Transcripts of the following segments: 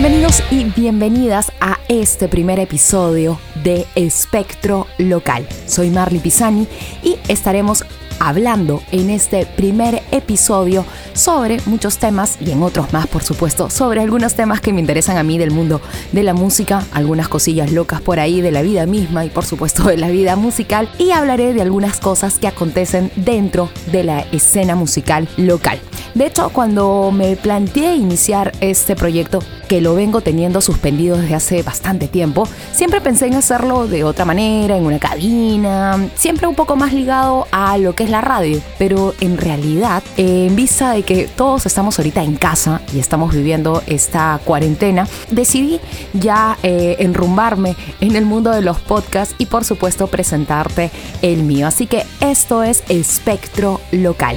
Bienvenidos y bienvenidas a este primer episodio de Espectro Local. Soy Marley Pisani y estaremos hablando en este primer episodio sobre muchos temas y en otros más, por supuesto, sobre algunos temas que me interesan a mí del mundo de la música, algunas cosillas locas por ahí de la vida misma y por supuesto de la vida musical y hablaré de algunas cosas que acontecen dentro de la escena musical local. De hecho, cuando me planteé iniciar este proyecto, que lo vengo teniendo suspendido desde hace bastante tiempo, siempre pensé en hacerlo de otra manera, en una cabina, siempre un poco más ligado a lo que es la radio. Pero en realidad, en vista de que todos estamos ahorita en casa y estamos viviendo esta cuarentena, decidí ya eh, enrumbarme en el mundo de los podcasts y por supuesto presentarte el mío. Así que esto es Espectro Local.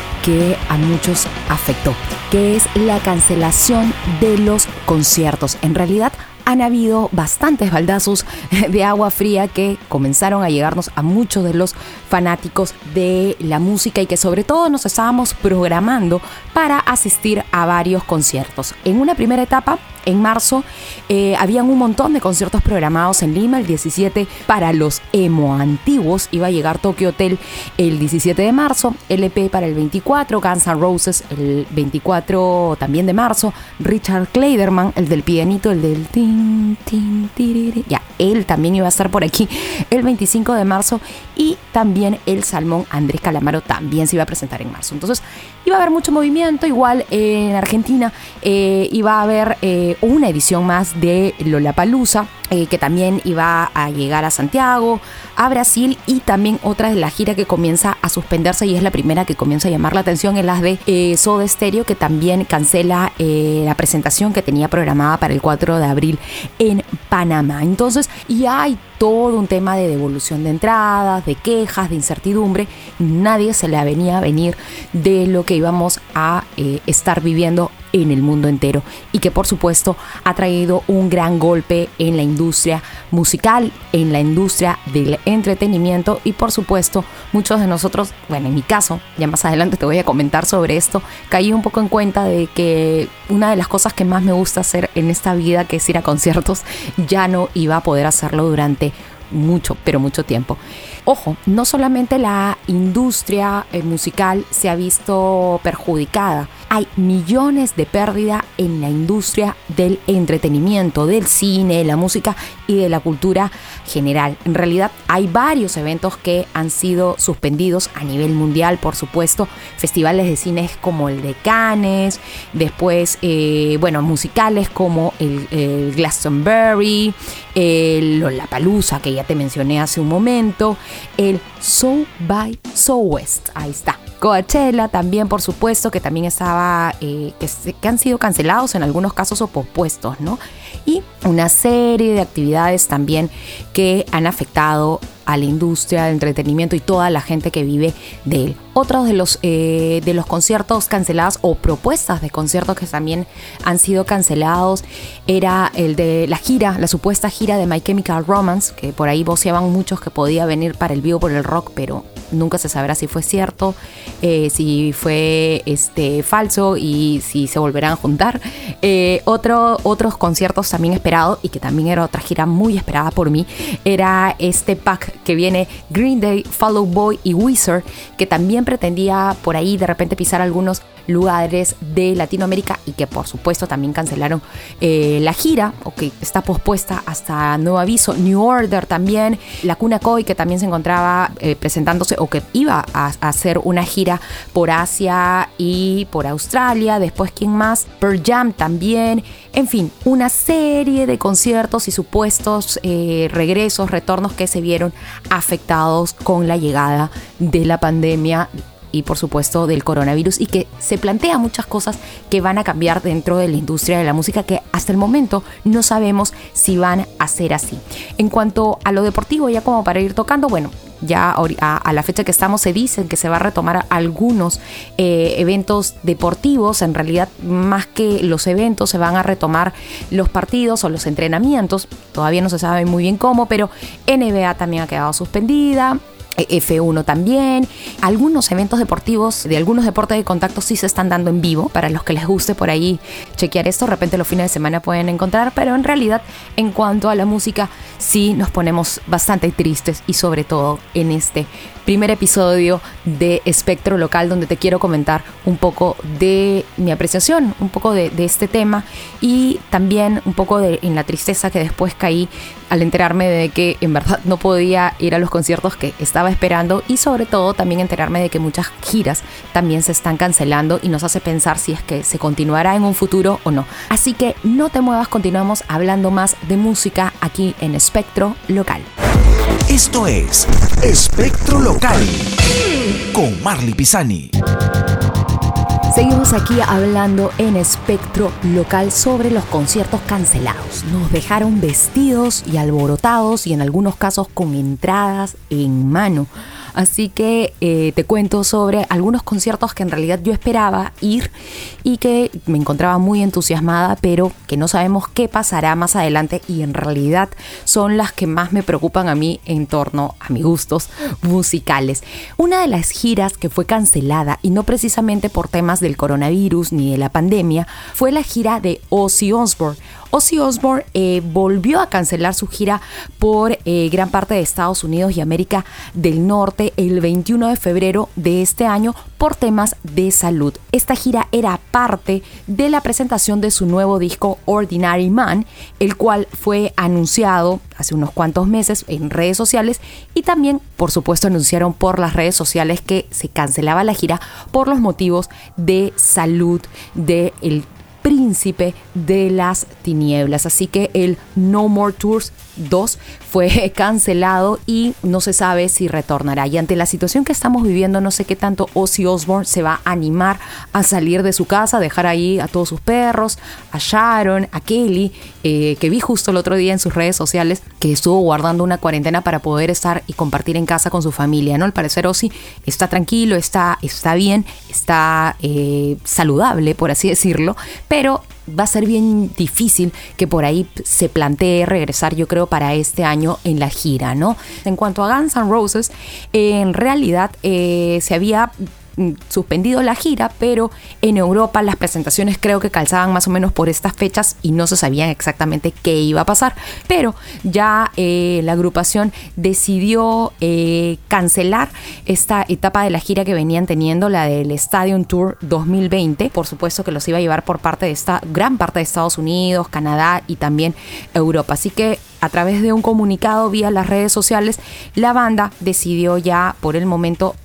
que a muchos afectó, que es la cancelación de los conciertos. En realidad han habido bastantes baldazos de agua fría que comenzaron a llegarnos a muchos de los fanáticos de la música y que sobre todo nos estábamos programando para asistir a varios conciertos. En una primera etapa en marzo eh, habían un montón de conciertos programados en Lima, el 17 para los emo antiguos, iba a llegar Tokyo Hotel el 17 de marzo, LP para el 24, Guns N' Roses el 24 también de marzo, Richard Kleiderman, el del pianito, el del ya, él también iba a estar por aquí el 25 de marzo y también el Salmón Andrés Calamaro también se iba a presentar en marzo. Entonces iba a haber mucho movimiento, igual en Argentina eh, iba a haber... Eh, una edición más de Lollapalooza, eh, que también iba a llegar a Santiago, a Brasil y también otra de la gira que comienza a suspenderse y es la primera que comienza a llamar la atención en las de eh, Soda Stereo, que también cancela eh, la presentación que tenía programada para el 4 de abril en Panamá. Entonces, ya hay todo un tema de devolución de entradas, de quejas, de incertidumbre. Nadie se le venía a venir de lo que íbamos a estar viviendo en el mundo entero y que por supuesto ha traído un gran golpe en la industria musical, en la industria del entretenimiento y por supuesto muchos de nosotros, bueno en mi caso, ya más adelante te voy a comentar sobre esto, caí un poco en cuenta de que una de las cosas que más me gusta hacer en esta vida, que es ir a conciertos, ya no iba a poder hacerlo durante mucho, pero mucho tiempo. Ojo, no solamente la industria eh, musical se ha visto perjudicada, hay millones de pérdida en la industria del entretenimiento, del cine, la música y de la cultura general. En realidad hay varios eventos que han sido suspendidos a nivel mundial, por supuesto, festivales de cine como el de Cannes, después, eh, bueno, musicales como el, Glastonbury, el Lollapalooza, que ya te mencioné hace un momento, el So by West, ahí está. Coachella también, por supuesto, que también estaba, eh, que, han sido cancelados en algunos casos o pospuestos, ¿no? Y una serie de actividades también que han afectado a la industria del entretenimiento y toda la gente que vive de él. Otros de los, eh, de los conciertos cancelados o propuestas de conciertos que también han sido cancelados era el de la gira, la supuesta gira de My Chemical Romance, que por ahí voceaban muchos que podía venir para el vivo por el rock, pero nunca se sabrá si fue cierto, eh, si fue este, falso y si se volverán a juntar. Eh, otro, otros conciertos también esperados y que también era otra gira muy esperada por mí, era este pack que viene Green Day, Follow Boy y Wizard, que también pretendía por ahí de repente pisar algunos lugares de Latinoamérica y que por supuesto también cancelaron eh, la gira o que está pospuesta hasta nuevo aviso. New Order también, La Cuna Koi que también se encontraba eh, presentándose o que iba a, hacer una gira por Asia y por Australia. Después, ¿quién más? Pearl Jam también. En fin, una serie de conciertos y supuestos eh, regresos, retornos que se vieron afectados con la llegada de la pandemia y por supuesto del coronavirus y que se plantea muchas cosas que van a cambiar dentro de la industria de la música que hasta el momento no sabemos si van a ser así. En cuanto a lo deportivo, ya como para ir tocando, bueno, ya a, la fecha que estamos se dicen que se va a retomar algunos eh, eventos deportivos, en realidad más que los eventos se van a retomar los partidos o los entrenamientos, todavía no se sabe muy bien cómo, pero NBA también ha quedado suspendida, F1 también. Algunos eventos deportivos de algunos deportes de contacto sí se están dando en vivo. Para los que les guste por ahí chequear esto, de repente los fines de semana pueden encontrar. Pero en realidad, en cuanto a la música, sí nos ponemos bastante tristes y sobre todo en este primer episodio de Espectro Local donde te quiero comentar un poco de mi apreciación, un poco de, este tema y también un poco de en la tristeza que después caí al enterarme de que en verdad no podía ir a los conciertos que estaba esperando y sobre todo también enterarme de que muchas giras también se están cancelando y nos hace pensar si es que se continuará en un futuro o no. Así que no te muevas, continuamos hablando más de música aquí en Espectro Local. Esto es Espectro Local con Marley Pisani. Seguimos aquí hablando en espectro local sobre los conciertos cancelados. Nos dejaron vestidos y alborotados y en algunos casos con entradas en mano. Así que eh, te cuento sobre algunos conciertos que en realidad yo esperaba ir y que me encontraba muy entusiasmada, pero que no sabemos qué pasará más adelante y en realidad son las que más me preocupan a mí en torno a mis gustos musicales. Una de las giras que fue cancelada y no precisamente por temas del coronavirus ni de la pandemia fue la gira de Ozzy Osbourne. Ozzy Osbourne eh, volvió a cancelar su gira por eh, gran parte de Estados Unidos y América del Norte el 21 de febrero de este año por temas de salud. Esta gira era parte de la presentación de su nuevo disco Ordinary Man, el cual fue anunciado hace unos cuantos meses en redes sociales y también, por supuesto, anunciaron por las redes sociales que se cancelaba la gira por los motivos de salud del el príncipe de las tinieblas. Así que el No More Tours 2 fue cancelado y no se sabe si retornará. Y ante la situación que estamos viviendo, no sé qué tanto Ozzy Osbourne se va a animar a salir de su casa, dejar ahí a todos sus perros, a Sharon, a Kelly, eh, que vi justo el otro día en sus redes sociales que estuvo guardando una cuarentena para poder estar y compartir en casa con su familia. ¿no? Al parecer Ozzy está tranquilo, está, está bien, está eh, saludable, por así decirlo, pero va a ser bien difícil que por ahí se plantee regresar, yo creo, para este año en la gira, ¿no? En cuanto a Guns N' Roses, en realidad eh, se había suspendido la gira, pero en Europa las presentaciones creo que calzaban más o menos por estas fechas y no se sabían exactamente qué iba a pasar. Pero ya eh, la agrupación decidió eh, cancelar esta etapa de la gira que venían teniendo, la del Stadium Tour 2020. Por supuesto que los iba a llevar por parte de esta gran parte de Estados Unidos, Canadá y también Europa. Así que a través de un comunicado vía las redes sociales, la banda decidió ya por el momento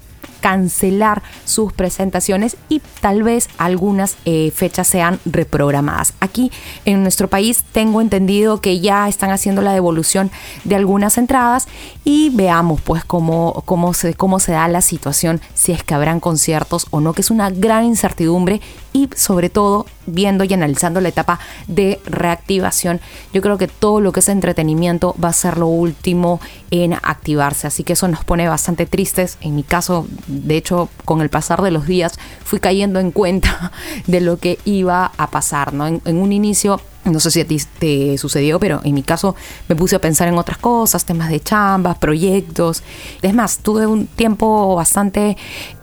cancelar sus presentaciones y tal vez algunas eh, fechas sean reprogramadas. Aquí en nuestro país tengo entendido que ya están haciendo la devolución de algunas entradas y veamos pues cómo, cómo, se, cómo se da la situación, si es que habrán conciertos o no, que es una gran incertidumbre y sobre todo viendo y analizando la etapa de reactivación, yo creo que todo lo que es entretenimiento va a ser lo último en activarse, así que eso nos pone bastante tristes. En mi caso, de hecho, con el pasar de los días fui cayendo en cuenta de lo que iba a pasar, en un inicio no sé si a ti te sucedió, pero en mi caso me puse a pensar en otras cosas, temas de chambas, proyectos. Es más, tuve un tiempo bastante,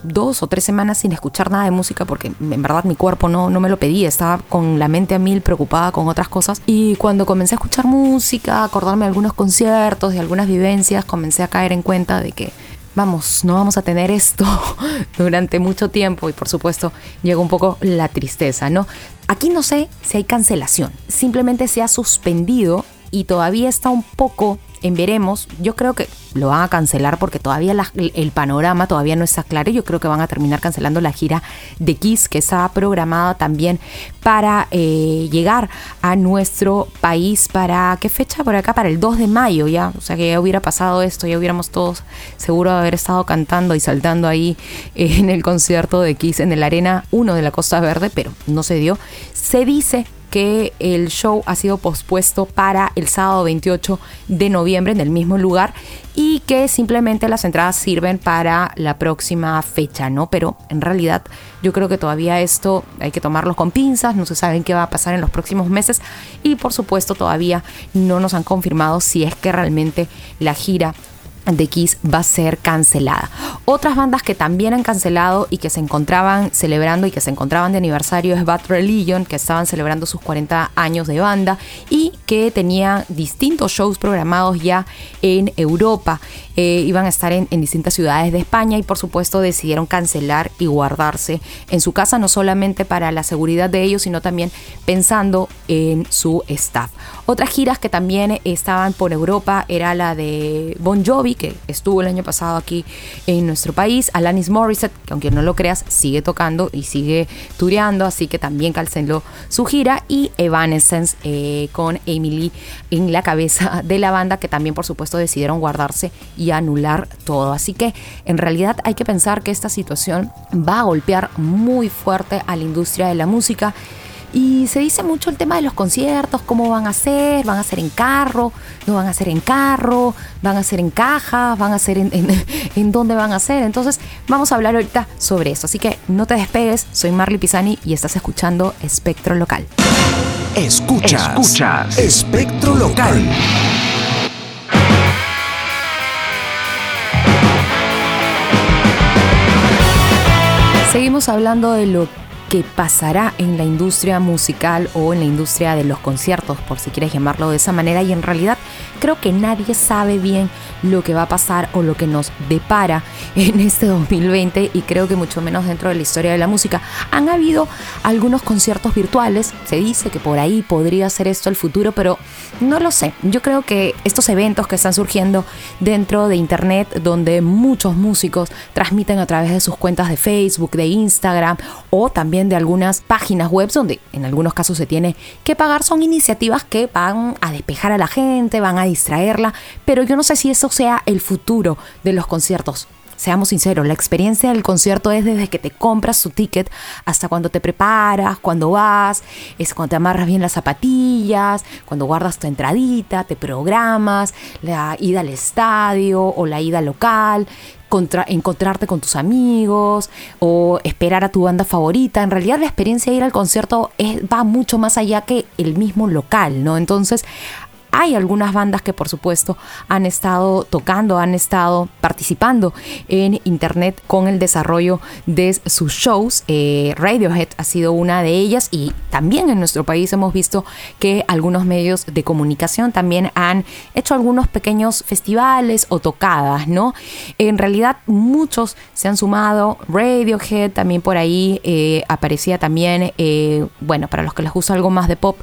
dos o tres semanas sin escuchar nada de música porque en verdad mi cuerpo no, no me lo pedía, estaba con la mente a mil preocupada con otras cosas. Y cuando comencé a escuchar música, acordarme de algunos conciertos, de algunas vivencias, comencé a caer en cuenta de que vamos, no vamos a tener esto durante mucho tiempo y por supuesto llega un poco la tristeza, ¿no? Aquí no sé si hay cancelación, simplemente se ha suspendido y todavía está un poco en veremos. Yo creo que lo van a cancelar porque todavía el panorama todavía no está claro. Yo creo que van a terminar cancelando la gira de Kiss que estaba programada también para eh, llegar a nuestro país para qué fecha por acá para el 2 de mayo ya o sea que ya hubiera pasado esto ya hubiéramos todos seguro de haber estado cantando y saltando ahí eh, en el concierto de Kiss en el Arena 1 de la Costa Verde pero no se dio se dice que el show ha sido pospuesto para el sábado 28 de noviembre en el mismo lugar y que simplemente las entradas sirven para la próxima fecha, ¿no? Pero en realidad yo creo que todavía esto hay que tomarlo con pinzas, no se sabe qué va a pasar en los próximos meses y por supuesto todavía no nos han confirmado si es que realmente la gira de Kiss va a ser cancelada. Otras bandas que también han cancelado y que se encontraban celebrando y que se encontraban de aniversario es Bad Religion, que estaban celebrando sus 40 años de banda y que tenían distintos shows programados ya en Europa. Eh, iban a estar en, distintas ciudades de España y por supuesto decidieron cancelar y guardarse en su casa, no solamente para la seguridad de ellos, sino también pensando en su staff. Otras giras que también estaban por Europa era la de Bon Jovi, que estuvo el año pasado aquí en nuestro país, Alanis Morissette, que aunque no lo creas, sigue tocando y sigue tureando, así que también canceló su gira, y Evanescence eh, con Emily en la cabeza de la banda, que también por supuesto decidieron guardarse anular todo. Así que en realidad hay que pensar que esta situación va a golpear muy fuerte a la industria de la música. Y se dice mucho el tema de los conciertos, cómo van a ser, van a ser en carro, no van a ser en carro, van a ser en cajas, van a ser en, en, en dónde van a ser. Entonces vamos a hablar ahorita sobre eso. Así que no te despegues, soy Marley Pisani y estás escuchando Espectro Local. Escuchas. Escuchas. Espectro Local. Seguimos hablando de lo que pasará en la industria musical o en la industria de los conciertos, por si quieres llamarlo de esa manera, y en realidad creo que nadie sabe bien lo que va a pasar o lo que nos depara en este 2020 y creo que mucho menos dentro de la historia de la música. Han habido algunos conciertos virtuales, se dice que por ahí podría ser esto el futuro, pero no lo sé. Yo creo que estos eventos que están surgiendo dentro de Internet, donde muchos músicos transmiten a través de sus cuentas de Facebook, de Instagram o también de algunas páginas web donde en algunos casos se tiene que pagar, son iniciativas que van a despejar a la gente, van a distraerla, pero yo no sé si eso sea el futuro de los conciertos. Seamos sinceros, la experiencia del concierto es desde que te compras su ticket hasta cuando te preparas, cuando vas, es cuando te amarras bien las zapatillas, cuando guardas tu entradita, te programas, la ida al estadio o la ida local, contra, encontrarte con tus amigos o esperar a tu banda favorita. En realidad la experiencia de ir al concierto es, va mucho más allá que el mismo local, ¿no? Entonces hay algunas bandas que por supuesto han estado tocando, han estado participando en internet con el desarrollo de sus shows. Eh, Radiohead ha sido una de ellas y también en nuestro país hemos visto que algunos medios de comunicación también han hecho algunos pequeños festivales o tocadas, ¿no? En realidad muchos se han sumado. Radiohead también por ahí eh, aparecía también, eh, bueno, para los que les gusta algo más de pop,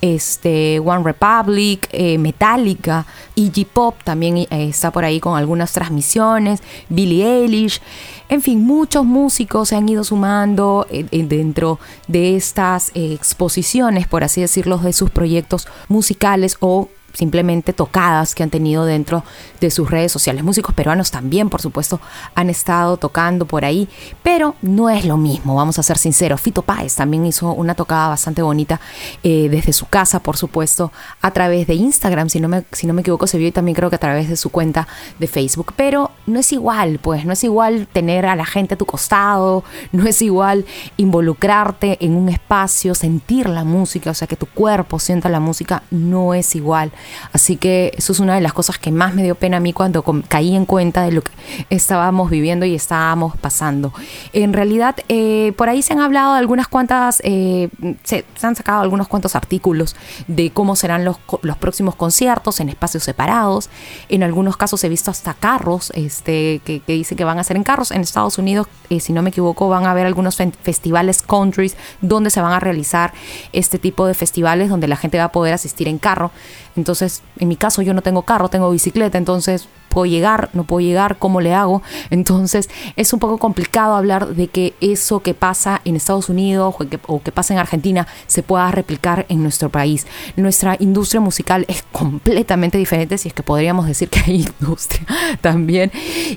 este One Republic, eh, Metallica, Iggy Pop también eh, está por ahí con algunas transmisiones, Billie Eilish, en fin, muchos músicos se han ido sumando eh, eh, dentro de estas exposiciones, por así decirlo, de sus proyectos musicales o simplemente tocadas que han tenido dentro de sus redes sociales. Músicos peruanos también, por supuesto, han estado tocando por ahí, pero no es lo mismo, vamos a ser sinceros. Fito Páez también hizo una tocada bastante bonita eh, desde su casa, por supuesto, a través de Instagram, si no, me, si no me equivoco, se vio y también creo que a través de su cuenta de Facebook, pero no es igual, pues, no es igual tener a la gente a tu costado, no es igual involucrarte en un espacio, sentir la música, o sea, que tu cuerpo sienta la música, no es igual. Así que eso es una de las cosas que más me dio pena a mí cuando caí en cuenta de lo que estábamos viviendo y estábamos pasando. En realidad, eh, por ahí se han hablado de algunas cuantas, eh, se, se, han sacado algunos cuantos artículos de cómo serán los, los próximos conciertos en espacios separados. En algunos casos he visto hasta carros, este, que, que dice que van a ser en carros. En Estados Unidos, eh, si no me equivoco, van a haber algunos fe- festivales countries donde se van a realizar este tipo de festivales donde la gente va a poder asistir en carro. Entonces, en mi caso, yo no tengo carro, tengo bicicleta, entonces puedo llegar, no puedo llegar, ¿cómo le hago? Entonces es un poco complicado hablar de que eso que pasa en Estados Unidos o que, o que pasa en Argentina se pueda replicar en nuestro país. Nuestra industria musical es completamente diferente, si es que podríamos decir que hay industria también.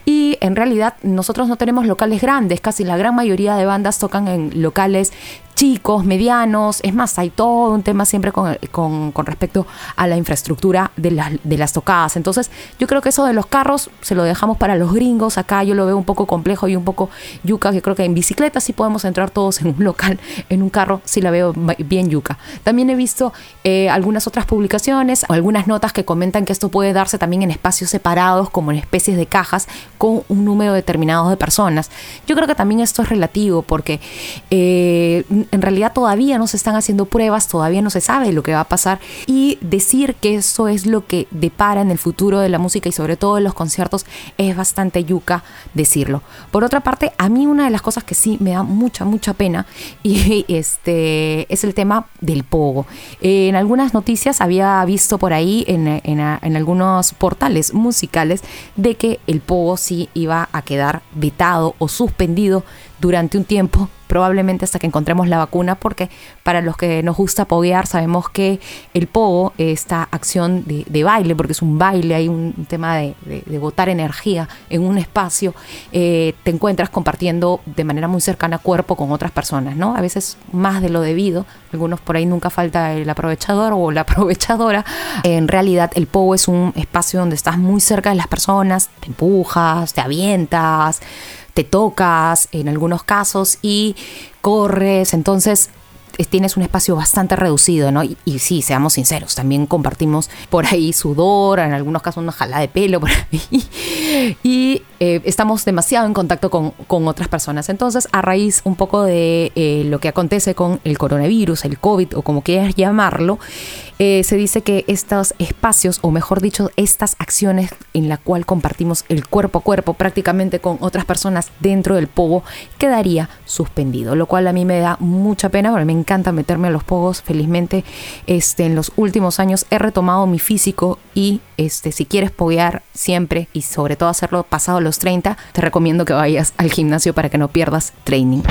Y en realidad nosotros no tenemos locales grandes, casi la gran mayoría de bandas tocan en locales chicos, medianos. Es más, hay todo un tema siempre con, con- con respecto a la infraestructura de las, de las tocadas. Entonces, yo creo que eso de los carros se lo dejamos para los gringos. Acá yo lo veo un poco complejo y un poco yuca, que creo que en bicicleta sí podemos entrar todos en un local, en un carro sí la veo bien yuca. También he visto eh, algunas otras publicaciones o algunas notas que comentan que esto puede darse también en espacios separados, como en especies de cajas, con un número determinado de personas. Yo creo que también esto es relativo porque eh, en realidad todavía no se están haciendo pruebas, todavía no se sabe lo que va a pasar y decir que eso es lo que depara en el futuro de la música y sobre todo de los conciertos es bastante yuca decirlo. Por otra parte, a mí una de las cosas que sí me da mucha, mucha pena y este es el tema del pogo. En algunas noticias había visto por ahí en, en- en algunos portales musicales de que el pogo sí iba a quedar vetado o suspendido durante un tiempo, probablemente hasta que encontremos la vacuna, porque para los que nos gusta poguear sabemos que el pogo, esta acción de, baile, porque es un baile, hay un, tema de botar energía en un espacio, eh, te encuentras compartiendo de manera muy cercana cuerpo con otras personas, ¿no? A veces más de lo debido, algunos por ahí nunca falta el aprovechador o la aprovechadora. En realidad el pogo es un espacio donde estás muy cerca de las personas, te empujas, te avientas, te tocas en algunos casos y corres, entonces es- tienes un espacio bastante reducido, ¿no? Y, y sí, seamos sinceros, también compartimos por ahí sudor, en algunos casos una jala de pelo por ahí, y eh, estamos demasiado en contacto con, con otras personas. Entonces, a raíz un poco de eh, lo que acontece con el coronavirus, el COVID o como quieras llamarlo, eh, se dice que estos espacios, o mejor dicho, estas acciones en la cual compartimos el cuerpo a cuerpo prácticamente con otras personas dentro del pogo, quedaría suspendido, lo cual a mí me da mucha pena, porque me encanta meterme a los pogos. Felizmente, este, en los últimos años he retomado mi físico y este, si quieres poguear siempre y sobre todo hacerlo pasado los 30, te recomiendo que vayas al gimnasio para que no pierdas training.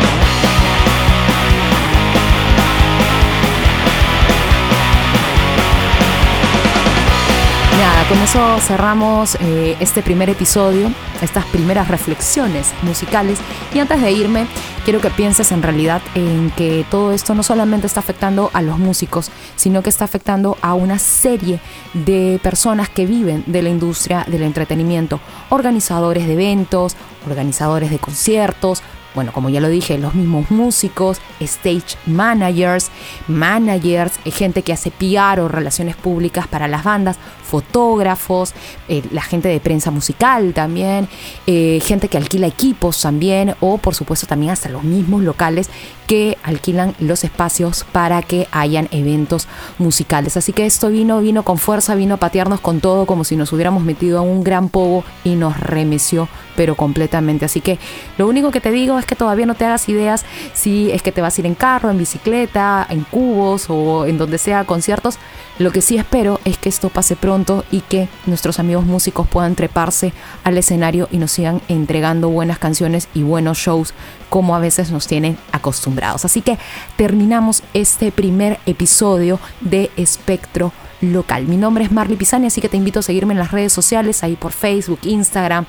Nada, con eso cerramos eh, este primer episodio, estas primeras reflexiones musicales. Y antes de irme, quiero que pienses en realidad en que todo esto no solamente está afectando a los músicos, sino que está afectando a una serie de personas que viven de la industria del entretenimiento, organizadores de eventos, organizadores de conciertos, bueno, como ya lo dije, los mismos músicos, stage managers, managers, eh, gente que hace PR o relaciones públicas para las bandas, fotógrafos, eh, la gente de prensa musical también, eh, gente que alquila equipos también, o por supuesto también hasta los mismos locales que alquilan los espacios para que hayan eventos musicales. Así que esto vino, vino con fuerza, vino a patearnos con todo, como si nos hubiéramos metido a un gran pogo y nos remeció, pero completamente. Así que lo único que te digo es que todavía no te hagas ideas si es que te vas a ir en carro, en bicicleta, en cubos o en donde sea conciertos. Lo que sí espero es que esto pase pronto y que nuestros amigos músicos puedan treparse al escenario y nos sigan entregando buenas canciones y buenos shows como a veces nos tienen acostumbrados. Así que terminamos este primer episodio de Espectro local. Mi nombre es Marley Pisani, así que te invito a seguirme en las redes sociales, ahí por Facebook, Instagram,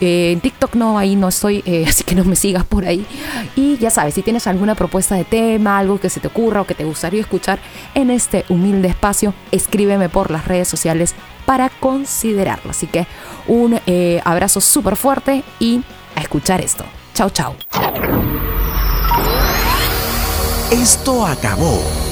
eh, TikTok no, ahí no estoy, eh, así que no me sigas por ahí. Y ya sabes, si tienes alguna propuesta de tema, algo que se te ocurra o que te gustaría escuchar en este humilde espacio, escríbeme por las redes sociales para considerarlo. Así que un eh, abrazo súper fuerte y a escuchar esto. Chao, chao. Esto acabó.